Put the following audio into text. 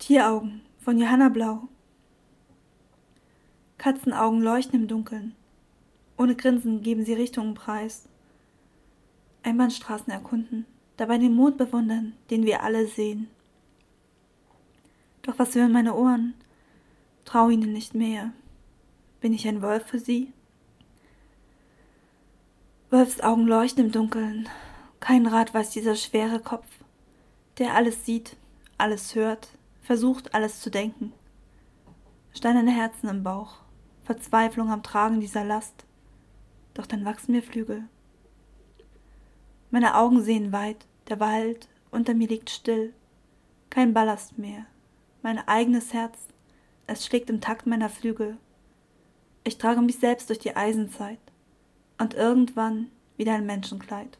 Tieraugen von Johanna Blau. Katzenaugen leuchten im Dunkeln. Ohne Grinsen geben sie Richtungen preis. Einbahnstraßen erkunden, dabei den Mond bewundern, den wir alle sehen. Doch was hören meine Ohren? Trau ihnen nicht mehr. Bin ich ein Wolf für sie? Wolfsaugen leuchten im Dunkeln. Kein Rat weiß dieser schwere Kopf, der alles sieht, alles hört, versucht alles zu denken. Steinerne Herzen im Bauch, Verzweiflung am Tragen dieser Last. Doch dann wachsen mir Flügel. Meine Augen sehen weit, der Wald unter mir liegt still, kein Ballast mehr. Mein eigenes Herz, es schlägt im Takt meiner Flügel. Ich trage mich selbst durch die Eisenzeit und irgendwann wieder ein Menschenkleid.